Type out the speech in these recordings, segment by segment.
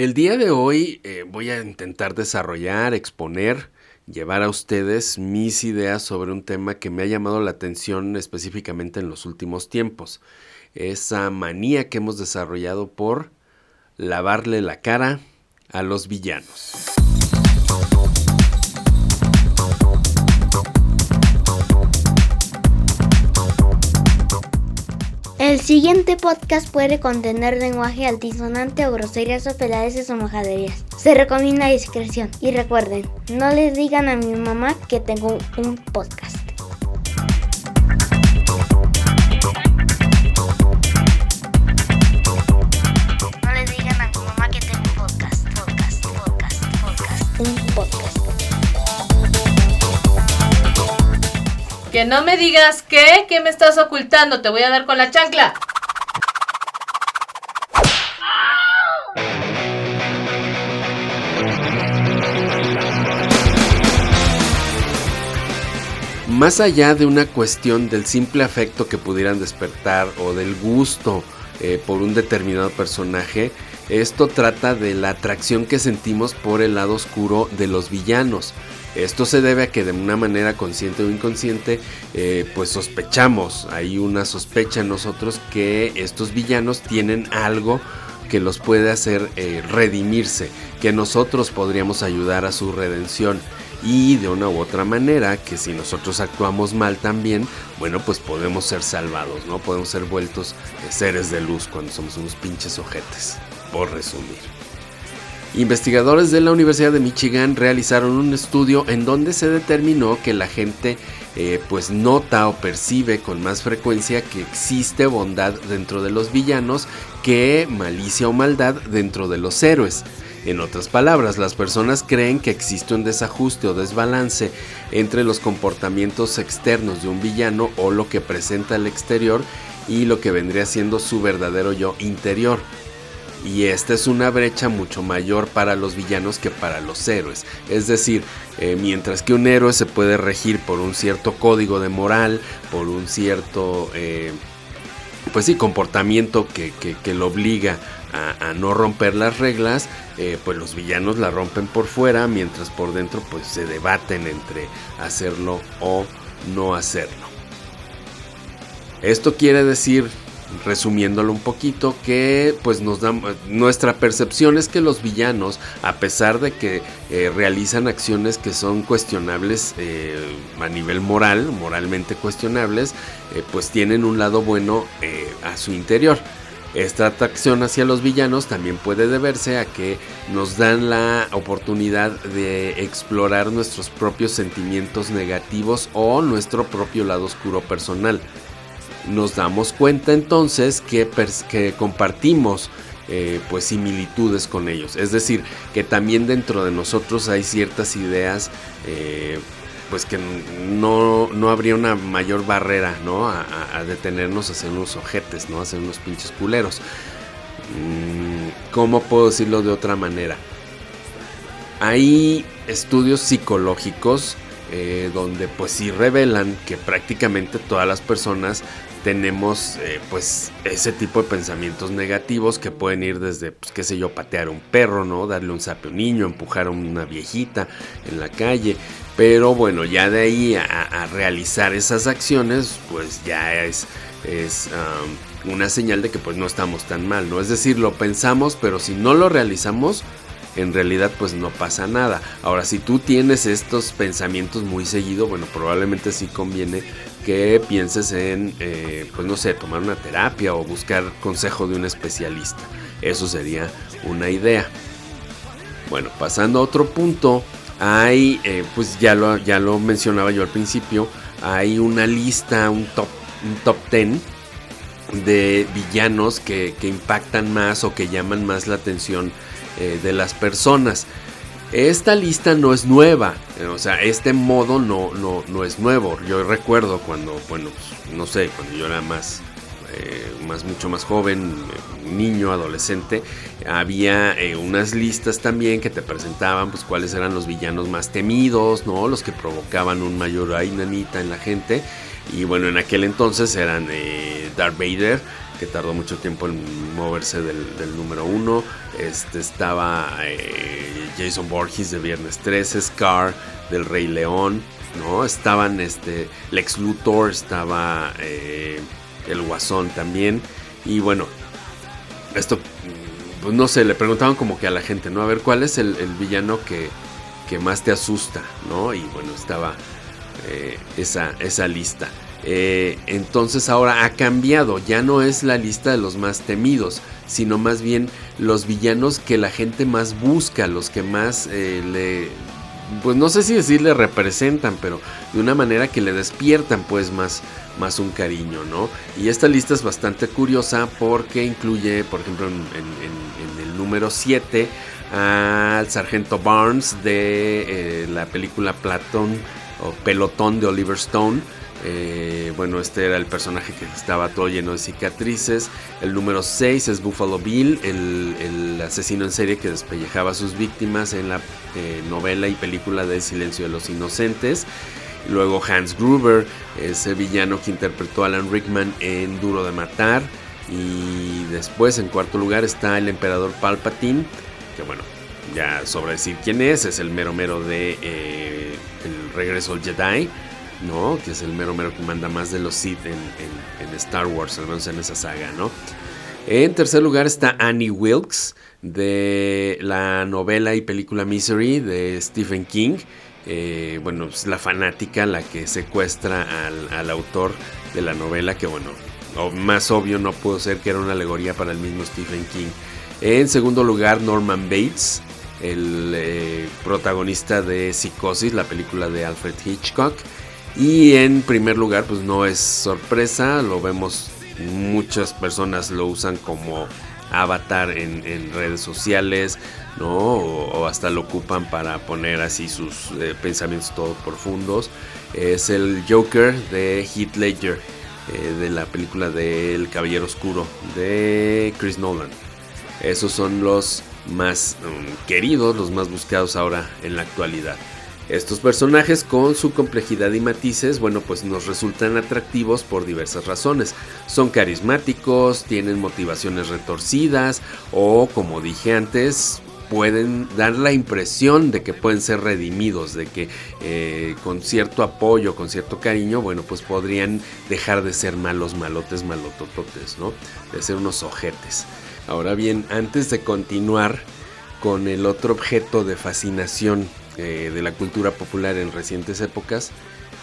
El día de hoy eh, voy a intentar desarrollar, exponer, llevar a ustedes mis ideas sobre un tema que me ha llamado la atención específicamente en los últimos tiempos. Esa manía que hemos desarrollado por lavarle la cara a los villanos. El siguiente podcast puede contener lenguaje altisonante o groserías o peladeces o majaderías. Se recomienda discreción. Y recuerden, no les digan a mi mamá que tengo un podcast. Que no me digas qué, qué me estás ocultando, te voy a dar con la chancla. Más allá de una cuestión del simple afecto que pudieran despertar o del gusto eh, por un determinado personaje, esto trata de la atracción que sentimos por el lado oscuro de los villanos. Esto se debe a que de una manera consciente o inconsciente, eh, pues sospechamos, hay una sospecha en nosotros que estos villanos tienen algo que los puede hacer eh, redimirse, que nosotros podríamos ayudar a su redención y de una u otra manera que si nosotros actuamos mal también, bueno, pues podemos ser salvados, ¿no? Podemos ser vueltos eh, seres de luz cuando somos unos pinches ojetes, por resumir. Investigadores de la Universidad de Michigan realizaron un estudio en donde se determinó que la gente eh, pues nota o percibe con más frecuencia que existe bondad dentro de los villanos que malicia o maldad dentro de los héroes. En otras palabras, las personas creen que existe un desajuste o desbalance entre los comportamientos externos de un villano o lo que presenta al exterior y lo que vendría siendo su verdadero yo interior. Y esta es una brecha mucho mayor para los villanos que para los héroes. Es decir, eh, mientras que un héroe se puede regir por un cierto código de moral, por un cierto, eh, pues sí, comportamiento que, lo obliga a, a, no romper las reglas, eh, pues los villanos la rompen por fuera, mientras por dentro pues se debaten entre hacerlo o no hacerlo. Esto quiere decir resumiéndolo un poquito, que pues nos da nuestra percepción es que los villanos, a pesar de que eh, realizan acciones que son cuestionables eh, a nivel moral, moralmente cuestionables, eh, pues tienen un lado bueno a su interior. Esta atracción hacia los villanos también puede deberse a que nos dan la oportunidad de explorar nuestros propios sentimientos negativos o nuestro propio lado oscuro personal nos damos cuenta entonces que, que compartimos eh, pues similitudes con ellos. Es decir, que también dentro de nosotros hay ciertas ideas eh, pues que no, no, habría una mayor barrera ¿no? a, detenernos a hacer unos ojetes, ¿no? a hacer unos pinches culeros. Mm, ¿Cómo puedo decirlo de otra manera? Hay estudios psicológicos eh, donde pues sí revelan que prácticamente todas las personas tenemos eh, pues ese tipo de pensamientos negativos que pueden ir desde, pues qué sé yo, patear a un perro, ¿no? Darle un sape a un niño, empujar a una viejita en la calle. Pero bueno, ya de ahí a, realizar esas acciones, pues ya es, es una señal de que pues no estamos tan mal, ¿no? Es decir, lo pensamos, pero si no lo realizamos, en realidad pues no pasa nada. Ahora, si tú tienes estos pensamientos muy seguido, bueno, probablemente sí conviene que pienses en, eh, pues no sé, tomar una terapia o buscar consejo de un especialista. Eso sería una idea. Bueno, pasando a otro punto, hay, eh, pues ya lo, ya lo mencionaba yo al principio, hay una lista, un top, un top 10 de villanos que, que impactan más o que llaman más la atención eh, de las personas. Esta lista no es nueva, eh, o sea, este modo no, no, no es nuevo. Yo recuerdo cuando, bueno, pues, no sé, cuando yo era más, eh, más mucho más joven, niño, adolescente, había unas listas también que te presentaban, pues, cuáles eran los villanos más temidos, ¿no? Los que provocaban un mayor ainanita en la gente. Y bueno, en aquel entonces eran Darth Vader, que tardó mucho tiempo en moverse del, número uno. Este, estaba eh, Jason Borges de Viernes 13, Scar del Rey León, ¿no? Estaban este, Lex Luthor, estaba eh, el Guasón también. Y bueno, esto, pues no sé, le preguntaban como que a la gente, ¿no? A ver, ¿cuál es el, villano que, que, más te asusta, ¿no? Y bueno, estaba eh, esa, esa lista. Eh, entonces ahora ha cambiado, ya no es la lista de los más temidos, sino más bien los villanos que la gente más busca, los que más le pues no sé si decirle representan, pero de una manera que le despiertan pues más, más un cariño, ¿no? Y esta lista es bastante curiosa porque incluye, por ejemplo, en, el número 7 al sargento Barnes de eh, la película Platón o Pelotón de Oliver Stone eh, bueno, este era el personaje que estaba todo lleno de cicatrices. El número 6 es Buffalo Bill, el, asesino en serie que despellejaba a sus víctimas en la eh, novela y película de Silencio de los Inocentes. Luego Hans Gruber, ese villano que interpretó a Alan Rickman en Duro de Matar. Y después, en cuarto lugar, está el emperador Palpatine, que bueno, ya sobre decir quién es, es el mero mero de eh, El regreso al Jedi. ¿No? Que es el mero mero que manda más de los Sith en, Star Wars, al menos en esa saga, ¿no? En tercer lugar está Annie Wilkes de la novela y película Misery de Stephen King. Eh, bueno, es la fanática la que secuestra al, autor de la novela, que bueno, más obvio no pudo ser que era una alegoría para el mismo Stephen King. En segundo lugar, Norman Bates, el eh, protagonista de Psicosis, la película de Alfred Hitchcock. Y en primer lugar, pues no es sorpresa, lo vemos, muchas personas lo usan como avatar en, redes sociales, ¿no? O, hasta lo ocupan para poner así sus eh, pensamientos todos profundos. Es el Joker de Heath Ledger, eh, de la película de El Caballero Oscuro de Chris Nolan. Esos son los más mm, queridos, los más buscados ahora en la actualidad. Estos personajes con su complejidad y matices, bueno, pues nos resultan atractivos por diversas razones. Son carismáticos, tienen motivaciones retorcidas o, como dije antes, pueden dar la impresión de que pueden ser redimidos, de que eh, con cierto apoyo, con cierto cariño, bueno, pues podrían dejar de ser malos malotes, malotototes, ¿no? De ser unos ojetes. Ahora bien, antes de continuar con el otro objeto de fascinación de la cultura popular en recientes épocas,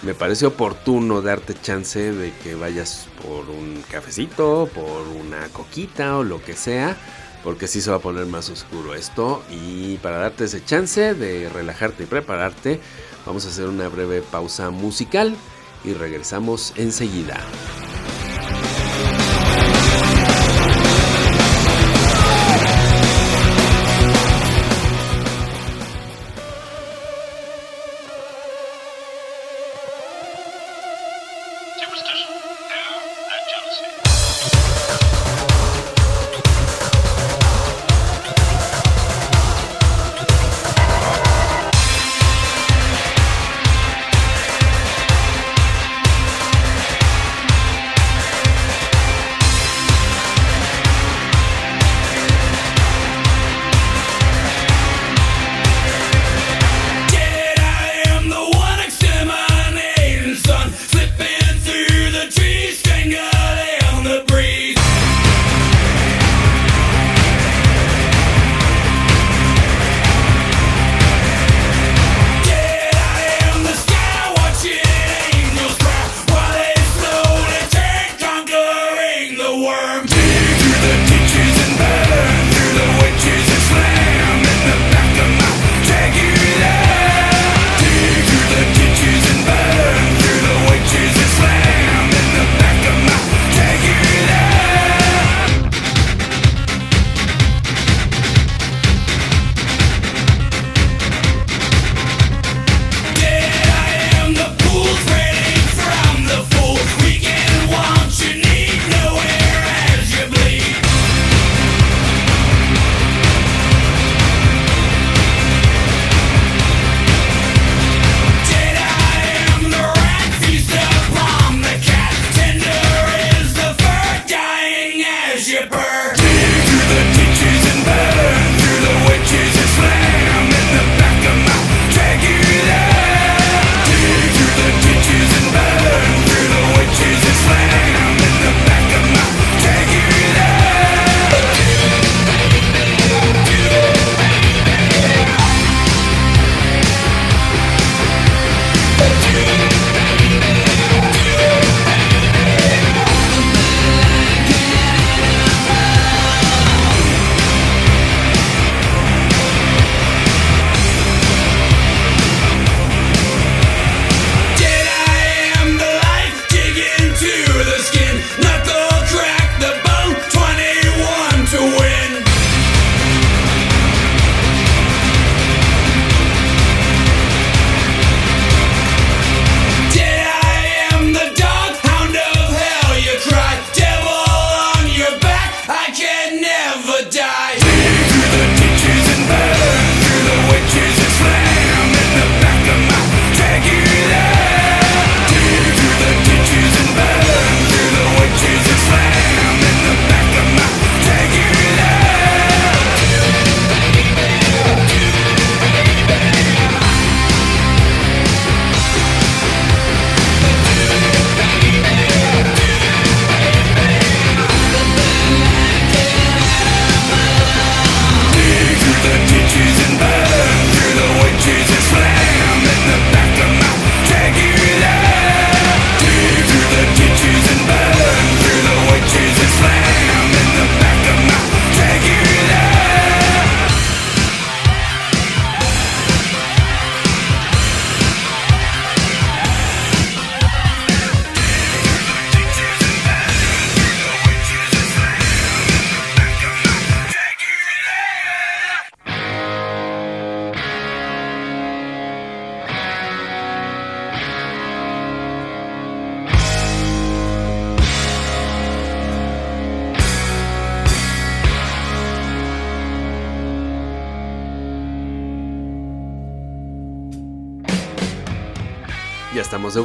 me parece oportuno darte chance de que vayas por un cafecito, por una coquita o lo que sea, porque sí se va a poner más oscuro esto. Y para darte ese chance de relajarte y prepararte, vamos a hacer una breve pausa musical y regresamos enseguida.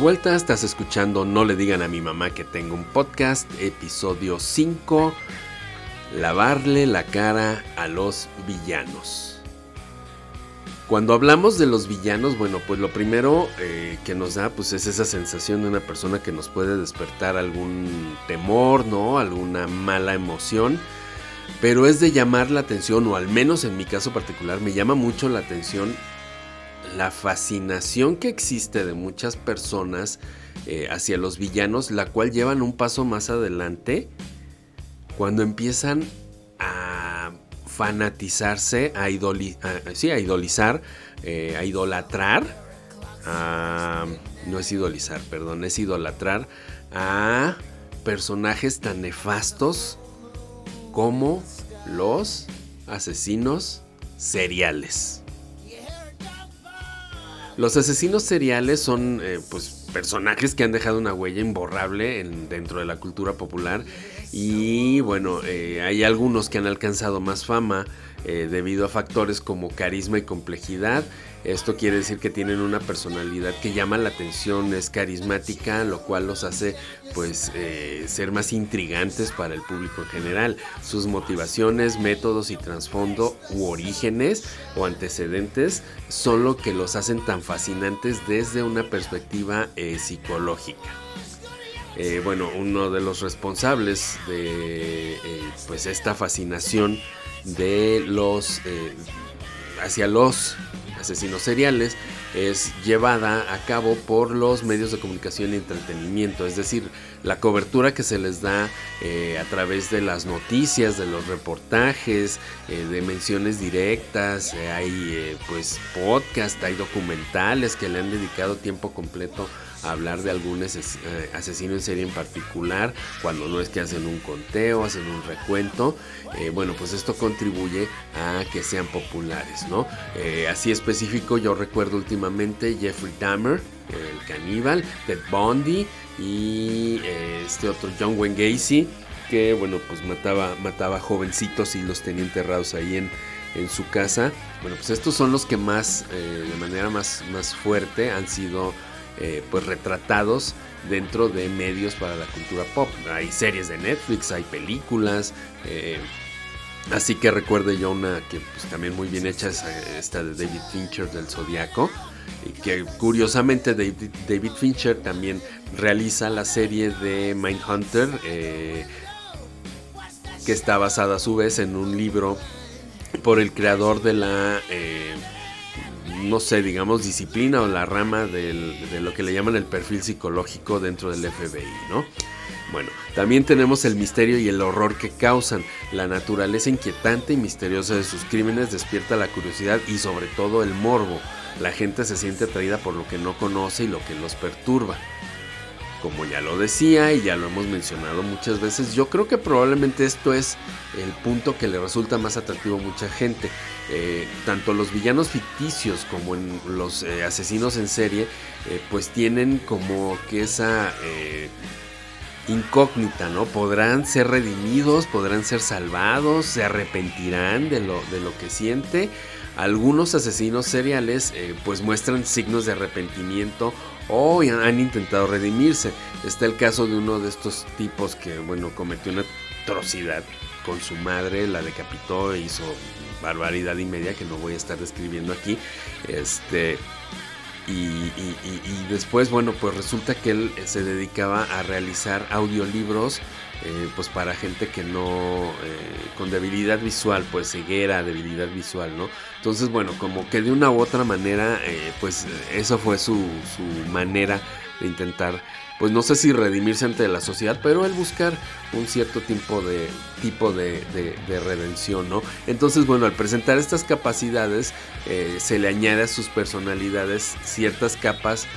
Vuelta, estás escuchando No le digan a mi mamá que tengo un podcast, episodio 5, lavarle la cara a los villanos. Cuando hablamos de los villanos, bueno, pues lo primero eh, que nos da pues es esa sensación de una persona que nos puede despertar algún temor, ¿no? Alguna mala emoción. Pero es de llamar la atención, o al menos en mi caso particular, me llama mucho la atención la fascinación que existe de muchas personas eh, hacia los villanos, la cual llevan un paso más adelante cuando empiezan a fanatizarse, a, sí, a idolizar, eh, a idolatrar, no es idolizar, perdón, es idolatrar a personajes tan nefastos como los asesinos seriales. Los asesinos seriales son eh, pues personajes que han dejado una huella imborrable dentro de la cultura popular y bueno, eh, hay algunos que han alcanzado más fama eh, debido a factores como carisma y complejidad. Esto quiere decir que tienen una personalidad que llama la atención, es carismática, lo cual los hace pues eh, ser más intrigantes para el público en general. Sus motivaciones, métodos y trasfondo u orígenes o antecedentes son lo que los hacen tan fascinantes desde una perspectiva psicológica. bueno, uno de los responsables de pues esta fascinación de los eh, hacia los asesinos seriales es llevada a cabo por los medios de comunicación y entretenimiento, es decir, la cobertura que se les da eh, a través de las noticias, de los reportajes, eh, de menciones directas, hay pues podcast, hay documentales que le han dedicado tiempo completo hablar de algún eh, asesino en serie en particular, cuando no es que hacen un conteo, hacen un recuento, eh, bueno, pues esto contribuye a que sean populares, ¿no? Eh, así específico, yo recuerdo últimamente Jeffrey Dahmer, el caníbal, Ted Bundy y este otro John Wayne Gacy, que bueno, pues mataba, mataba jovencitos y los tenía enterrados ahí en, en su casa. Bueno, pues estos son los que más, de manera más, más fuerte, han sido eh, pues retratados dentro de medios para la cultura pop. Hay series de Netflix, hay películas. Eh, así que recuerde yo una que pues, también muy bien hecha es eh, esta de David Fincher del Zodiaco. Y que curiosamente David, Fincher también realiza la serie de Mindhunter. que está basada a su vez en un libro por el creador de la no sé, digamos, disciplina o la rama de lo que le llaman el perfil psicológico dentro del FBI, ¿no? Bueno, también tenemos el misterio y el horror que causan. La naturaleza inquietante y misteriosa de sus crímenes despierta la curiosidad y sobre todo el morbo. La gente se siente atraída por lo que no conoce y lo que los perturba como ya lo decía y ya lo hemos mencionado muchas veces, yo creo que probablemente esto es el punto que le resulta más atractivo a mucha gente. Eh, tanto los villanos ficticios como en los eh, asesinos en serie, eh, pues tienen como que esa incógnita, ¿no? Podrán ser redimidos, podrán ser salvados, se arrepentirán de lo, de lo que siente. Algunos asesinos seriales pues muestran signos de arrepentimiento o han intentado redimirse. Está el caso de uno de estos tipos que, bueno, cometió una atrocidad con su madre, la decapitó e hizo barbaridad y media que no voy a estar describiendo aquí. Este. Y, después, bueno, pues resulta que él se dedicaba a realizar audiolibros eh, pues para gente que no, eh, con debilidad visual, pues ceguera, debilidad visual, ¿no? Entonces, bueno, como que de una u otra manera, eh, pues eso fue su, su, manera de intentar, pues no sé si redimirse ante la sociedad, pero el buscar un cierto tipo de, tipo de, de, redención, ¿no? Entonces, bueno, al presentar estas capacidades, se le añade a sus personalidades ciertas capas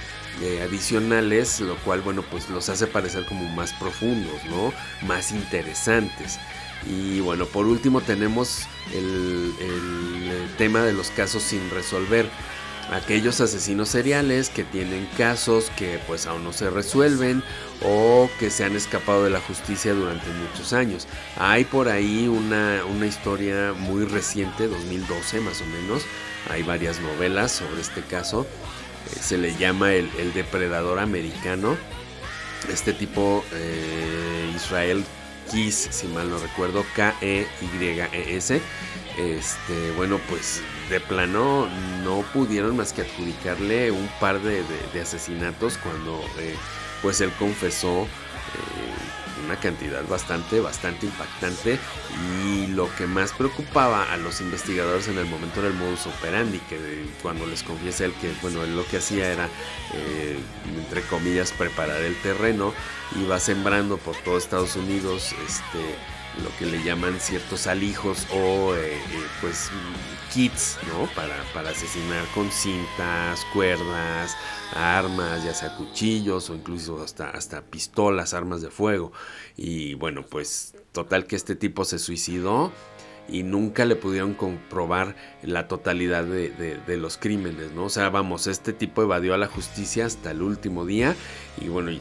eh, adicionales, lo cual, bueno, pues los hace parecer como más profundos, ¿no? Más interesantes. Y bueno, por último tenemos el, tema de los casos sin resolver. Aquellos asesinos seriales que tienen casos que pues aún no se resuelven o que se han escapado de la justicia durante muchos años. Hay por ahí una, una historia muy reciente, 2012 más o menos. Hay varias novelas sobre este caso se le llama el, depredador americano. Este tipo, eh, Israel Kiss, si mal no recuerdo, K-E-Y-E-S. Este, bueno, pues de plano no pudieron más que adjudicarle un par de, asesinatos cuando eh, pues él confesó una cantidad bastante, bastante impactante y lo que más preocupaba a los investigadores en el momento era el modus operandi, que cuando les confiesa él que, bueno, él lo que hacía era, eh, entre comillas, preparar el terreno, iba sembrando por todo Estados Unidos, este, lo que le llaman ciertos alijos o eh, eh, pues kits, ¿no? Para, para asesinar con cintas, cuerdas, armas, ya sea cuchillos o incluso hasta, hasta pistolas, armas de fuego. Y bueno, pues total que este tipo se suicidó y nunca le pudieron comprobar la totalidad de, los crímenes, ¿no? O sea, vamos, este tipo evadió a la justicia hasta el último día y bueno,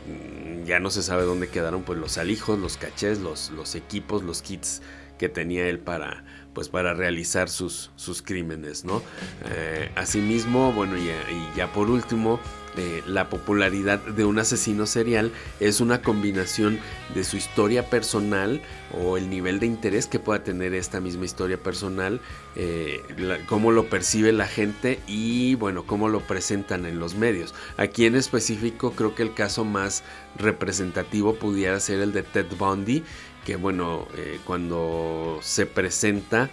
ya no se sabe dónde quedaron pues los alijos, los cachés, los, los equipos, los kits que tenía él para, pues para realizar sus, sus crímenes, ¿no? Eh, asimismo, bueno, y ya por último, la popularidad de un asesino serial es una combinación de su historia personal o el nivel de interés que pueda tener esta misma historia personal, eh, cómo lo percibe la gente y bueno, cómo lo presentan en los medios. Aquí en específico creo que el caso más representativo pudiera ser el de Ted Bundy, que bueno, eh, cuando se presenta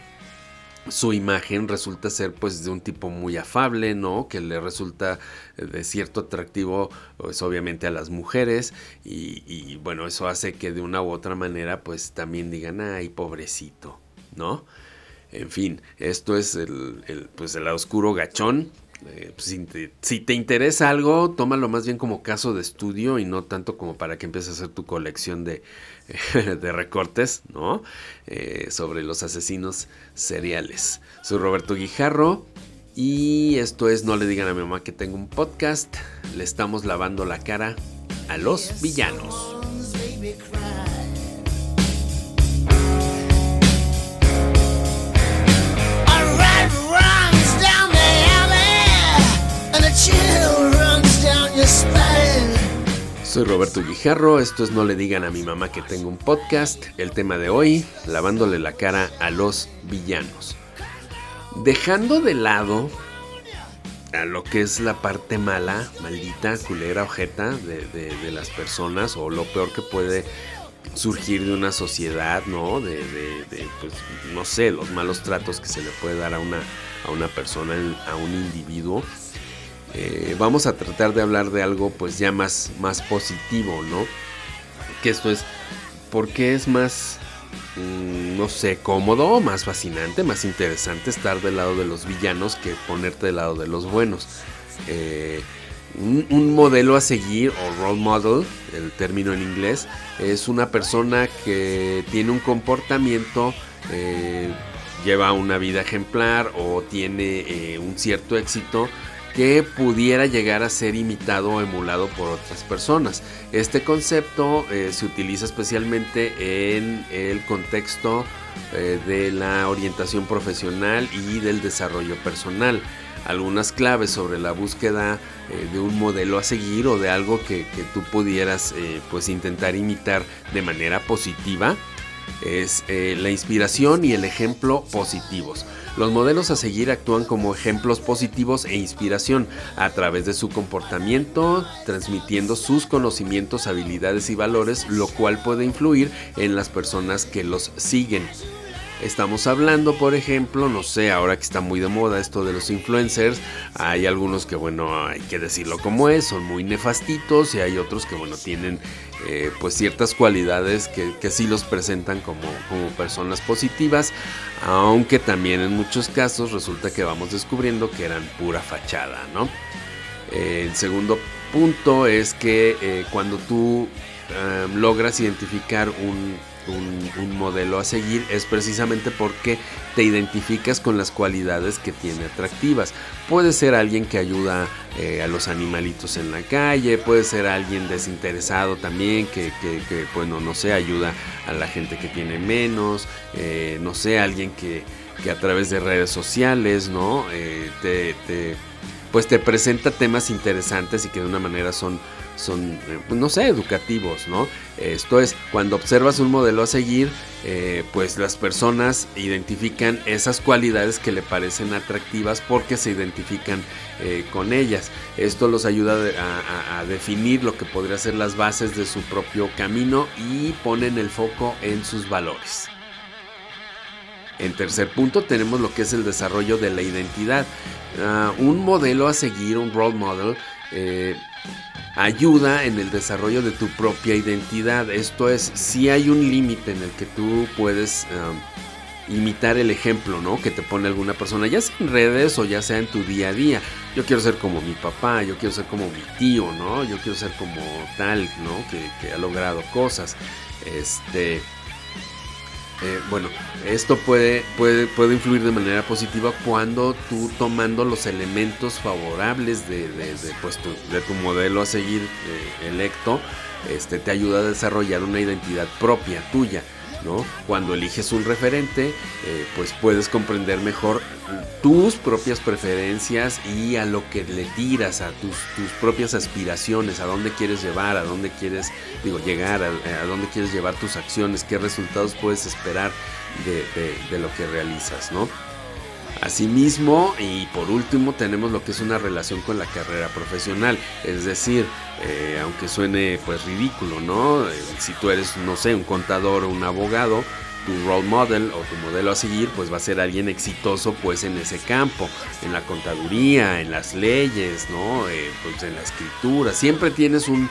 su imagen resulta ser pues de un tipo muy afable, ¿no? Que le resulta de cierto atractivo pues obviamente a las mujeres y, bueno, eso hace que de una u otra manera pues también digan, ay, pobrecito, ¿no? En fin, esto es el, el pues el oscuro gachón eh, pues, si, te, interesa algo, tómalo más bien como caso de estudio y no tanto como para que empieces a hacer tu colección de, de recortes, ¿no? Eh, sobre los asesinos seriales. Soy Roberto Guijarro y esto es No le digan a mi mamá que tengo un podcast. Le estamos lavando la cara a los villanos. Soy Roberto Guijarro, esto es No le digan a mi mamá que tengo un podcast. El tema de hoy, lavándole la cara a los villanos. Dejando de lado a lo que es la parte mala, maldita, culera, ojeta de, las personas o lo peor que puede surgir de una sociedad, ¿no? De, pues, no sé, los malos tratos que se le puede dar a una, a una persona, a un individuo. Eh, vamos a tratar de hablar de algo pues ya más, más positivo, ¿no? Que esto es, porque es más, mm, no sé, cómodo, más fascinante, más interesante estar del lado de los villanos que ponerte del lado de los buenos. Eh, un, modelo a seguir o role model, el término en inglés, es una persona que tiene un comportamiento, eh, lleva una vida ejemplar o tiene un cierto éxito que pudiera llegar a ser imitado o emulado por otras personas. Este concepto eh, se utiliza especialmente en el contexto eh, de la orientación profesional y del desarrollo personal. Algunas claves sobre la búsqueda eh, de un modelo a seguir o de algo que, que tú pudieras pues intentar imitar de manera positiva es la inspiración y el ejemplo positivos. Los modelos a seguir actúan como ejemplos positivos e inspiración a través de su comportamiento, transmitiendo sus conocimientos, habilidades y valores, lo cual puede influir en las personas que los siguen. Estamos hablando, por ejemplo, no sé, ahora que está muy de moda esto de los influencers, hay algunos que, bueno, hay que decirlo como es, son muy nefastitos y hay otros que, bueno, tienen eh, pues ciertas cualidades que, que sí los presentan como, como personas positivas, aunque también en muchos casos resulta que vamos descubriendo que eran pura fachada, ¿no? el segundo punto es que eh, cuando tú eh, logras identificar un un, modelo a seguir es precisamente porque te identificas con las cualidades que tiene atractivas. Puede ser alguien que ayuda eh, a los animalitos en la calle, puede ser alguien desinteresado también, que, bueno, no sé, ayuda a la gente que tiene menos, eh, no sé, alguien que, a través de redes sociales, ¿no? Eh, te pues te presenta temas interesantes y que de una manera son, son eh, no sé, educativos, ¿no? Esto es, cuando observas un modelo a seguir, eh, pues las personas identifican esas cualidades que le parecen atractivas porque se identifican eh, con ellas. Esto los ayuda a, definir lo que podría ser las bases de su propio camino y ponen el foco en sus valores. En tercer punto tenemos lo que es el desarrollo de la identidad. Ah, un modelo a seguir, un role model, ayuda en el desarrollo de tu propia identidad. Esto es, si hay un límite en el que tú puedes imitar el ejemplo, ¿no? Que te pone alguna persona, ya sea en redes o ya sea en tu día a día. Yo quiero ser como mi papá, yo quiero ser como mi tío, ¿no? Yo quiero ser como tal, ¿no? Que, que ha logrado cosas. Este eh, bueno, esto puede, puede, puede, influir de manera positiva cuando tú tomando los elementos favorables de, pues, tu, de tu, modelo a seguir eh, electo, este, te ayuda a desarrollar una identidad propia tuya. Cuando eliges un referente, eh, pues puedes comprender mejor tus propias preferencias y a lo que le tiras, a tus, propias aspiraciones, a dónde quieres llevar, a dónde quieres digo, llegar, a, dónde quieres llevar tus acciones, qué resultados puedes esperar de, de lo que realizas, ¿no? Asimismo, y por último, tenemos lo que es una relación con la carrera profesional. Es decir, eh, aunque suene pues ridículo, ¿no? Eh, si tú eres, no sé, un contador o un abogado, tu role model o tu modelo a seguir pues va a ser alguien exitoso pues en ese campo, en la contaduría, en las leyes, ¿no? Eh, pues en la escritura, siempre tienes un,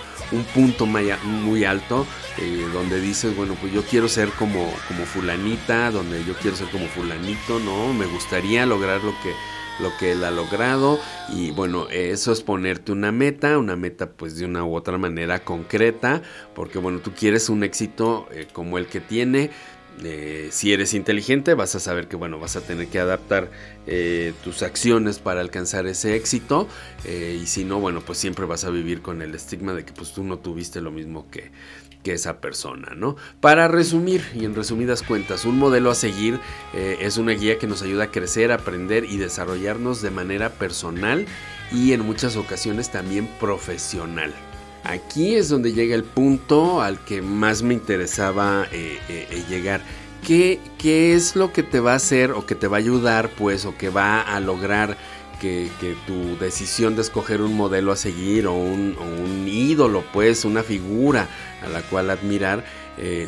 punto muy alto eh, donde dices, bueno, pues yo quiero ser como, como fulanita, donde yo quiero ser como fulanito, ¿no? Me gustaría lograr lo que lo que él ha logrado y bueno, eso es ponerte una meta, una meta pues de una u otra manera concreta, porque bueno, tú quieres un éxito eh, como el que tiene, eh, si eres inteligente vas a saber que bueno vas a tener que adaptar eh, tus acciones para alcanzar ese éxito eh, y si no bueno pues siempre vas a vivir con el estigma de que pues tú no tuviste lo mismo que, que esa persona no para resumir y en resumidas cuentas un modelo a seguir es una guía que nos ayuda a crecer aprender y desarrollarnos de manera personal y en muchas ocasiones también profesional Aquí es donde llega el punto al que más me interesaba eh, eh, eh, llegar. ¿Qué, ¿Qué, es lo que te va a hacer o que te va a ayudar, pues, o que va a lograr que, tu decisión de escoger un modelo a seguir o un, ídolo, pues, una figura a la cual admirar,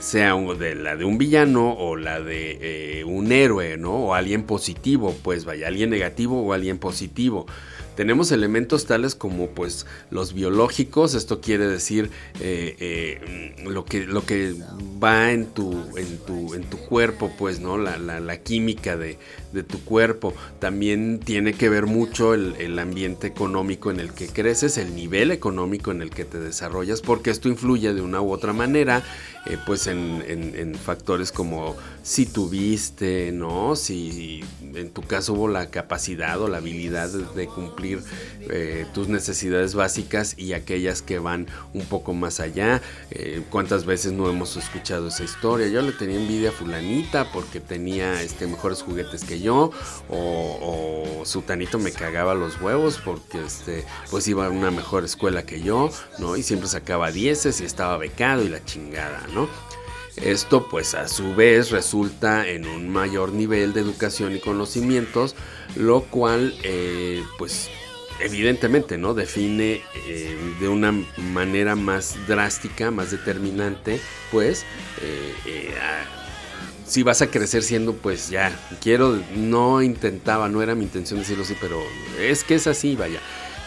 sea la de un villano o la de un héroe, ¿no? O alguien positivo, pues, vaya, alguien negativo o alguien positivo. Tenemos elementos tales como pues los biológicos, esto quiere decir eh, eh, lo, que, lo que va en tu, en tu, en tu cuerpo, pues, ¿no? La, la, química de, de, tu cuerpo. También tiene que ver mucho el, el, ambiente económico en el que creces, el nivel económico en el que te desarrollas, porque esto influye de una u otra manera, eh, pues en, en, factores como si tuviste, ¿no? Si en tu caso hubo la capacidad o la habilidad de cumplir eh, tus necesidades básicas y aquellas que van un poco más allá. Eh, ¿Cuántas veces no hemos escuchado esa historia? Yo le tenía envidia a fulanita porque tenía este, mejores juguetes que yo o, o Sutanito me cagaba los huevos porque este, pues iba a una mejor escuela que yo, ¿no? Y siempre sacaba dieces y estaba becado y la chingada, ¿no? Esto pues a su vez resulta en un mayor nivel de educación y conocimientos, lo cual eh, pues evidentemente no define eh, de una manera más drástica, más determinante, pues eh, si vas a crecer siendo pues ya, quiero, no intentaba, no era mi intención decirlo así, pero es que es así, vaya.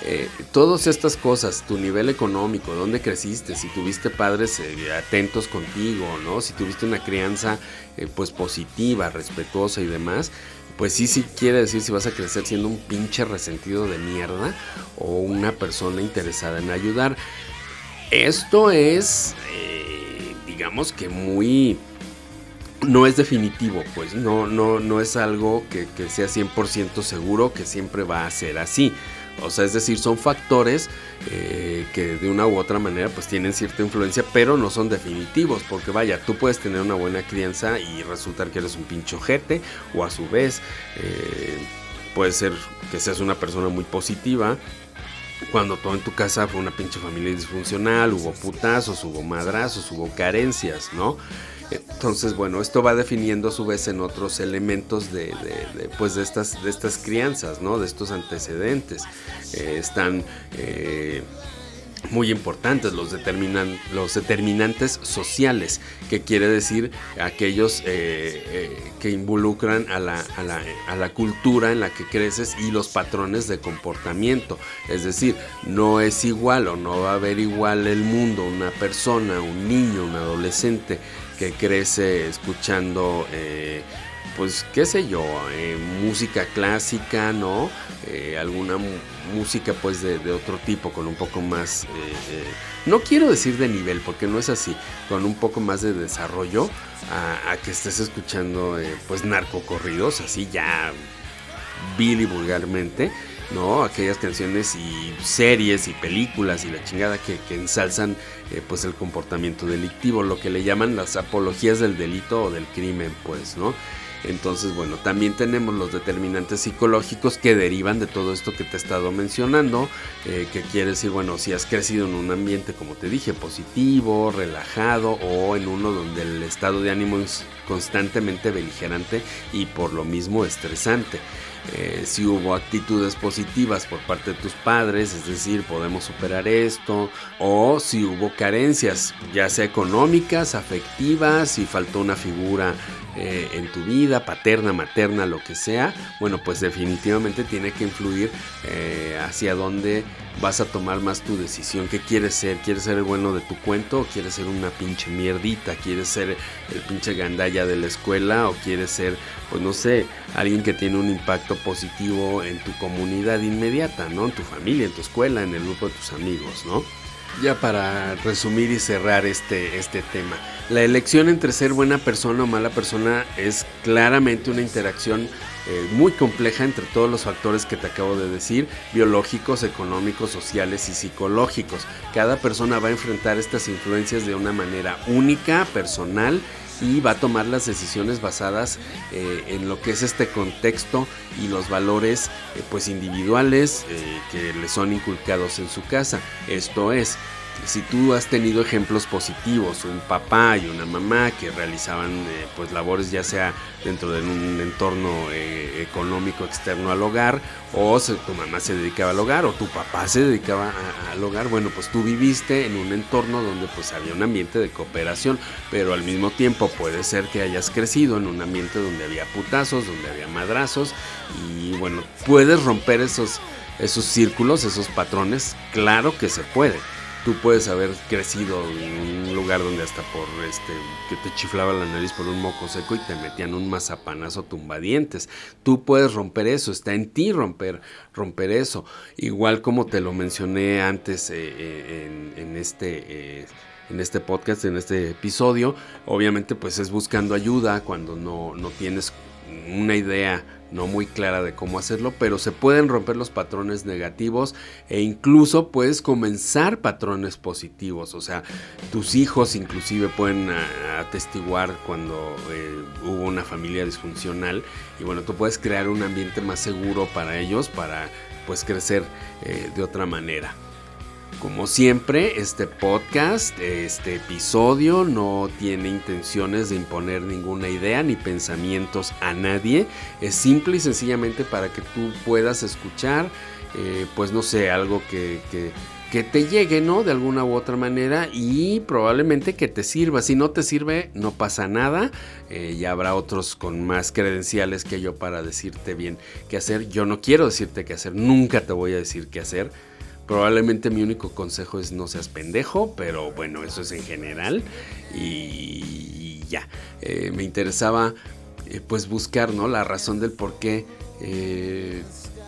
Eh, todas estas cosas, tu nivel económico, dónde creciste, si tuviste padres eh, atentos contigo, ¿no? Si tuviste una crianza eh, pues positiva, respetuosa y demás, pues sí, sí quiere decir si vas a crecer siendo un pinche resentido de mierda o una persona interesada en ayudar. Esto es, digamos que muy no es definitivo, pues no, no, no es algo que, que sea 100% seguro que siempre va a ser así. O sea, es decir, son factores eh, que de una u otra manera pues tienen cierta influencia, pero no son definitivos, porque vaya, tú puedes tener una buena crianza y resultar que eres un pincho jete, o a su vez, eh, puede ser que seas una persona muy positiva, cuando todo en tu casa fue una pinche familia disfuncional, hubo putazos, hubo madrazos, hubo carencias, ¿no? Entonces, bueno, esto va definiendo a su vez en otros elementos de, pues de, estas, de estas crianzas, ¿no? De estos antecedentes. Eh, están eh, muy importantes los, determinan, los determinantes sociales, que quiere decir aquellos eh, que involucran a la, a, la, a la, cultura en la que creces y los patrones de comportamiento. Es decir, no es igual o no va a haber igual el mundo, una persona, un niño, un adolescente que crece escuchando, eh, pues qué sé yo, eh, música clásica, ¿no? Eh, alguna música pues de, otro tipo, con un poco más, no quiero decir de nivel, porque no es así, con un poco más de desarrollo, a, que estés escuchando pues narcocorridos, así ya vil y vulgarmente. ¿no? Aquellas canciones y series y películas y la chingada que, ensalzan eh, pues el comportamiento delictivo, lo que le llaman las apologías del delito o del crimen, pues, ¿no? Entonces, bueno, también tenemos los determinantes psicológicos que derivan de todo esto que te he estado mencionando, eh, que quiere decir, bueno, si has crecido en un ambiente, como te dije, positivo, relajado o en uno donde el estado de ánimo es constantemente beligerante y por lo mismo estresante. Eh, si hubo actitudes positivas por parte de tus padres, es decir, podemos superar esto, o si hubo carencias, ya sea económicas, afectivas, si faltó una figura eh, en tu vida, paterna, materna, lo que sea, bueno, pues definitivamente tiene que influir eh, hacia dónde vas a tomar más tu decisión. ¿Qué quieres ser? ¿Quieres ser el bueno de tu cuento o quieres ser una pinche mierdita? ¿Quieres ser el pinche gandalla de la escuela o quieres ser, pues no sé, alguien que tiene un impacto positivo en tu comunidad inmediata, ¿no? En tu familia, en tu escuela, en el grupo de tus amigos, ¿no? Ya para resumir y cerrar este, este tema, la elección entre ser buena persona o mala persona es claramente una interacción eh, muy compleja entre todos los factores que te acabo de decir, biológicos, económicos, sociales y psicológicos. Cada persona va a enfrentar estas influencias de una manera única, personal y va a tomar las decisiones basadas eh, en lo que es este contexto y los valores eh, pues individuales que le son inculcados en su casa. Esto es, si tú has tenido ejemplos positivos, un papá y una mamá que realizaban eh, pues labores ya sea dentro de un entorno eh, económico externo al hogar, o tu mamá se dedicaba al hogar, o tu papá se dedicaba al hogar, bueno, pues tú viviste en un entorno donde pues había un ambiente de cooperación, pero al mismo tiempo puede ser que hayas crecido en un ambiente donde había putazos, donde había madrazos, y bueno, puedes romper esos, esos círculos, esos patrones, claro que se puede tú puedes haber crecido en un lugar donde hasta por este que te chiflaba la nariz por un moco seco y te metían un mazapanazo tumbadientes. Tú puedes romper eso, está en ti romper romper eso. Igual como te lo mencioné antes eh, eh, en, este eh, en este podcast, en este episodio, obviamente pues es buscando ayuda cuando no, no tienes una idea no muy clara de cómo hacerlo, pero se pueden romper los patrones negativos e incluso puedes comenzar patrones positivos. O sea, tus hijos inclusive pueden ah, atestiguar cuando eh, hubo una familia disfuncional y bueno, tú puedes crear un ambiente más seguro para ellos para pues crecer eh, de otra manera. Como siempre, este podcast, este episodio no tiene intenciones de imponer ninguna idea ni pensamientos a nadie. Es simple y sencillamente para que tú puedas escuchar, eh, pues no sé, algo que, que, te llegue, ¿no? De alguna u otra manera y probablemente que te sirva. Si no te sirve, no pasa nada. Eh, ya habrá otros con más credenciales que yo para decirte bien qué hacer. Yo no quiero decirte qué hacer, nunca te voy a decir qué hacer Probablemente mi único consejo es no seas pendejo, pero bueno, eso es en general. Y, ya, eh, me interesaba eh, pues buscar ¿no? la razón del por qué eh,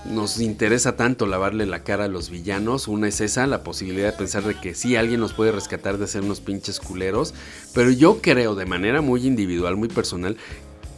nos interesa tanto lavarle la cara a los villanos. Una es esa, la posibilidad de pensar de que sí, alguien nos puede rescatar de ser unos pinches culeros. Pero yo creo de manera muy individual, muy personal,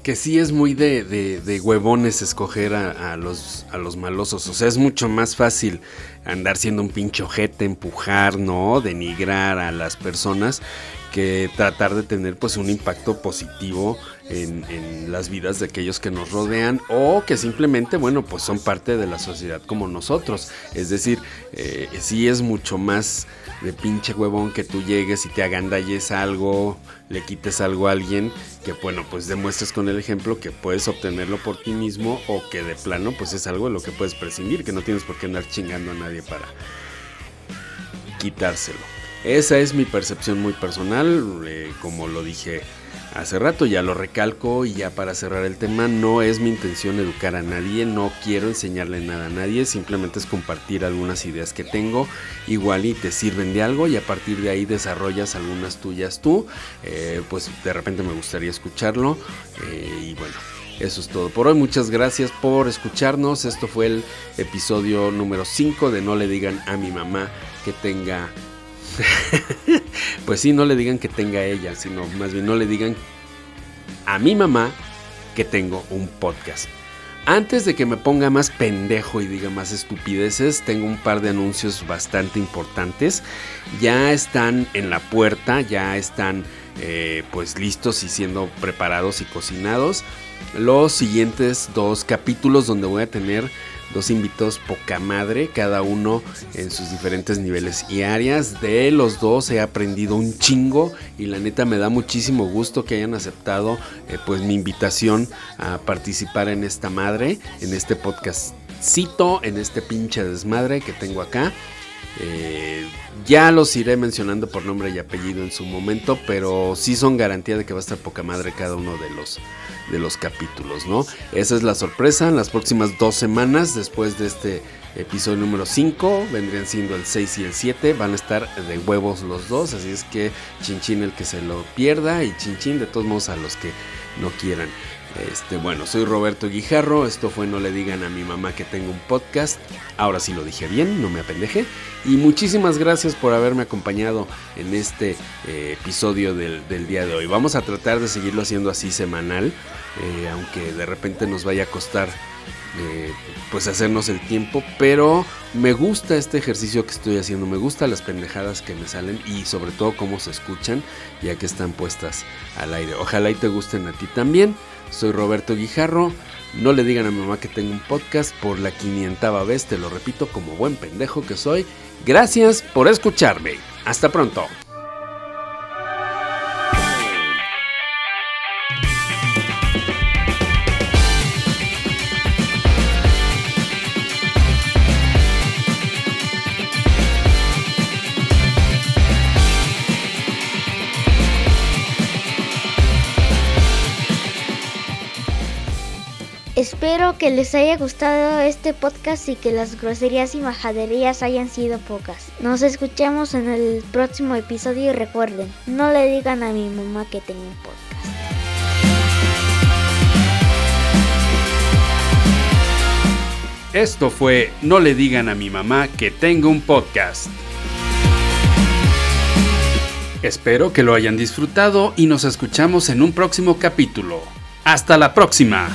que sí es muy de, de, huevones escoger a, los, a los malosos. O sea, es mucho más fácil andar siendo un pinche ojete, empujar, ¿no? Denigrar a las personas que tratar de tener pues un impacto positivo en, en, las vidas de aquellos que nos rodean o que simplemente, bueno, pues son parte de la sociedad como nosotros. Es decir, eh, sí es mucho más de pinche huevón que tú llegues y te agandalles algo, le quites algo a alguien, que bueno, pues demuestres con el ejemplo que puedes obtenerlo por ti mismo o que de plano pues es algo de lo que puedes prescindir, que no tienes por qué andar chingando a nadie para quitárselo. Esa es mi percepción muy personal, eh, como lo dije hace rato, ya lo recalco y ya para cerrar el tema, no es mi intención educar a nadie, no quiero enseñarle nada a nadie, simplemente es compartir algunas ideas que tengo, igual y te sirven de algo y a partir de ahí desarrollas algunas tuyas tú, eh, pues de repente me gustaría escucharlo eh, y bueno. Eso es todo por hoy. Muchas gracias por escucharnos. Esto fue el episodio número 5 de No le digan a mi mamá que tenga pues sí, no le digan que tenga ella, sino más bien no le digan a mi mamá que tengo un podcast. Antes de que me ponga más pendejo y diga más estupideces, tengo un par de anuncios bastante importantes. Ya están en la puerta, ya están eh, pues listos y siendo preparados y cocinados. Los siguientes dos capítulos donde voy a tener dos invitados poca madre, cada uno en sus diferentes niveles y áreas. De los dos he aprendido un chingo y la neta me da muchísimo gusto que hayan aceptado eh, pues mi invitación a participar en esta madre, en este podcastcito, en este pinche desmadre que tengo acá. Eh, ya los iré mencionando por nombre y apellido en su momento, pero sí son garantía de que va a estar poca madre cada uno de los de los capítulos, ¿no? Esa es la sorpresa. En las próximas dos semanas, después de este episodio número 5, vendrían siendo el 6 y el 7. Van a estar de huevos los dos, así es que chinchín el que se lo pierda y chinchín de todos modos a los que no quieran. Este, bueno, soy Roberto Guijarro, esto fue No le digan a mi mamá que tengo un podcast, ahora sí lo dije bien, no me apendeje, y muchísimas gracias por haberme acompañado en este eh, episodio del, día de hoy. Vamos a tratar de seguirlo haciendo así semanal, eh, aunque de repente nos vaya a costar eh, pues hacernos el tiempo, pero me gusta este ejercicio que estoy haciendo, me gustan las pendejadas que me salen y sobre todo cómo se escuchan ya que están puestas al aire. Ojalá y te gusten a ti también. Soy Roberto Guijarro. No le digan a mi mamá que tengo un podcast por la quinientava vez, te lo repito como buen pendejo que soy. Gracias por escucharme. Hasta pronto. Espero que les haya gustado este podcast y que las groserías y majaderías hayan sido pocas. Nos escuchamos en el próximo episodio y recuerden, no le digan a mi mamá que tengo un podcast. Esto fue No le digan a mi mamá que tengo un podcast. Espero que lo hayan disfrutado y nos escuchamos en un próximo capítulo. Hasta la próxima.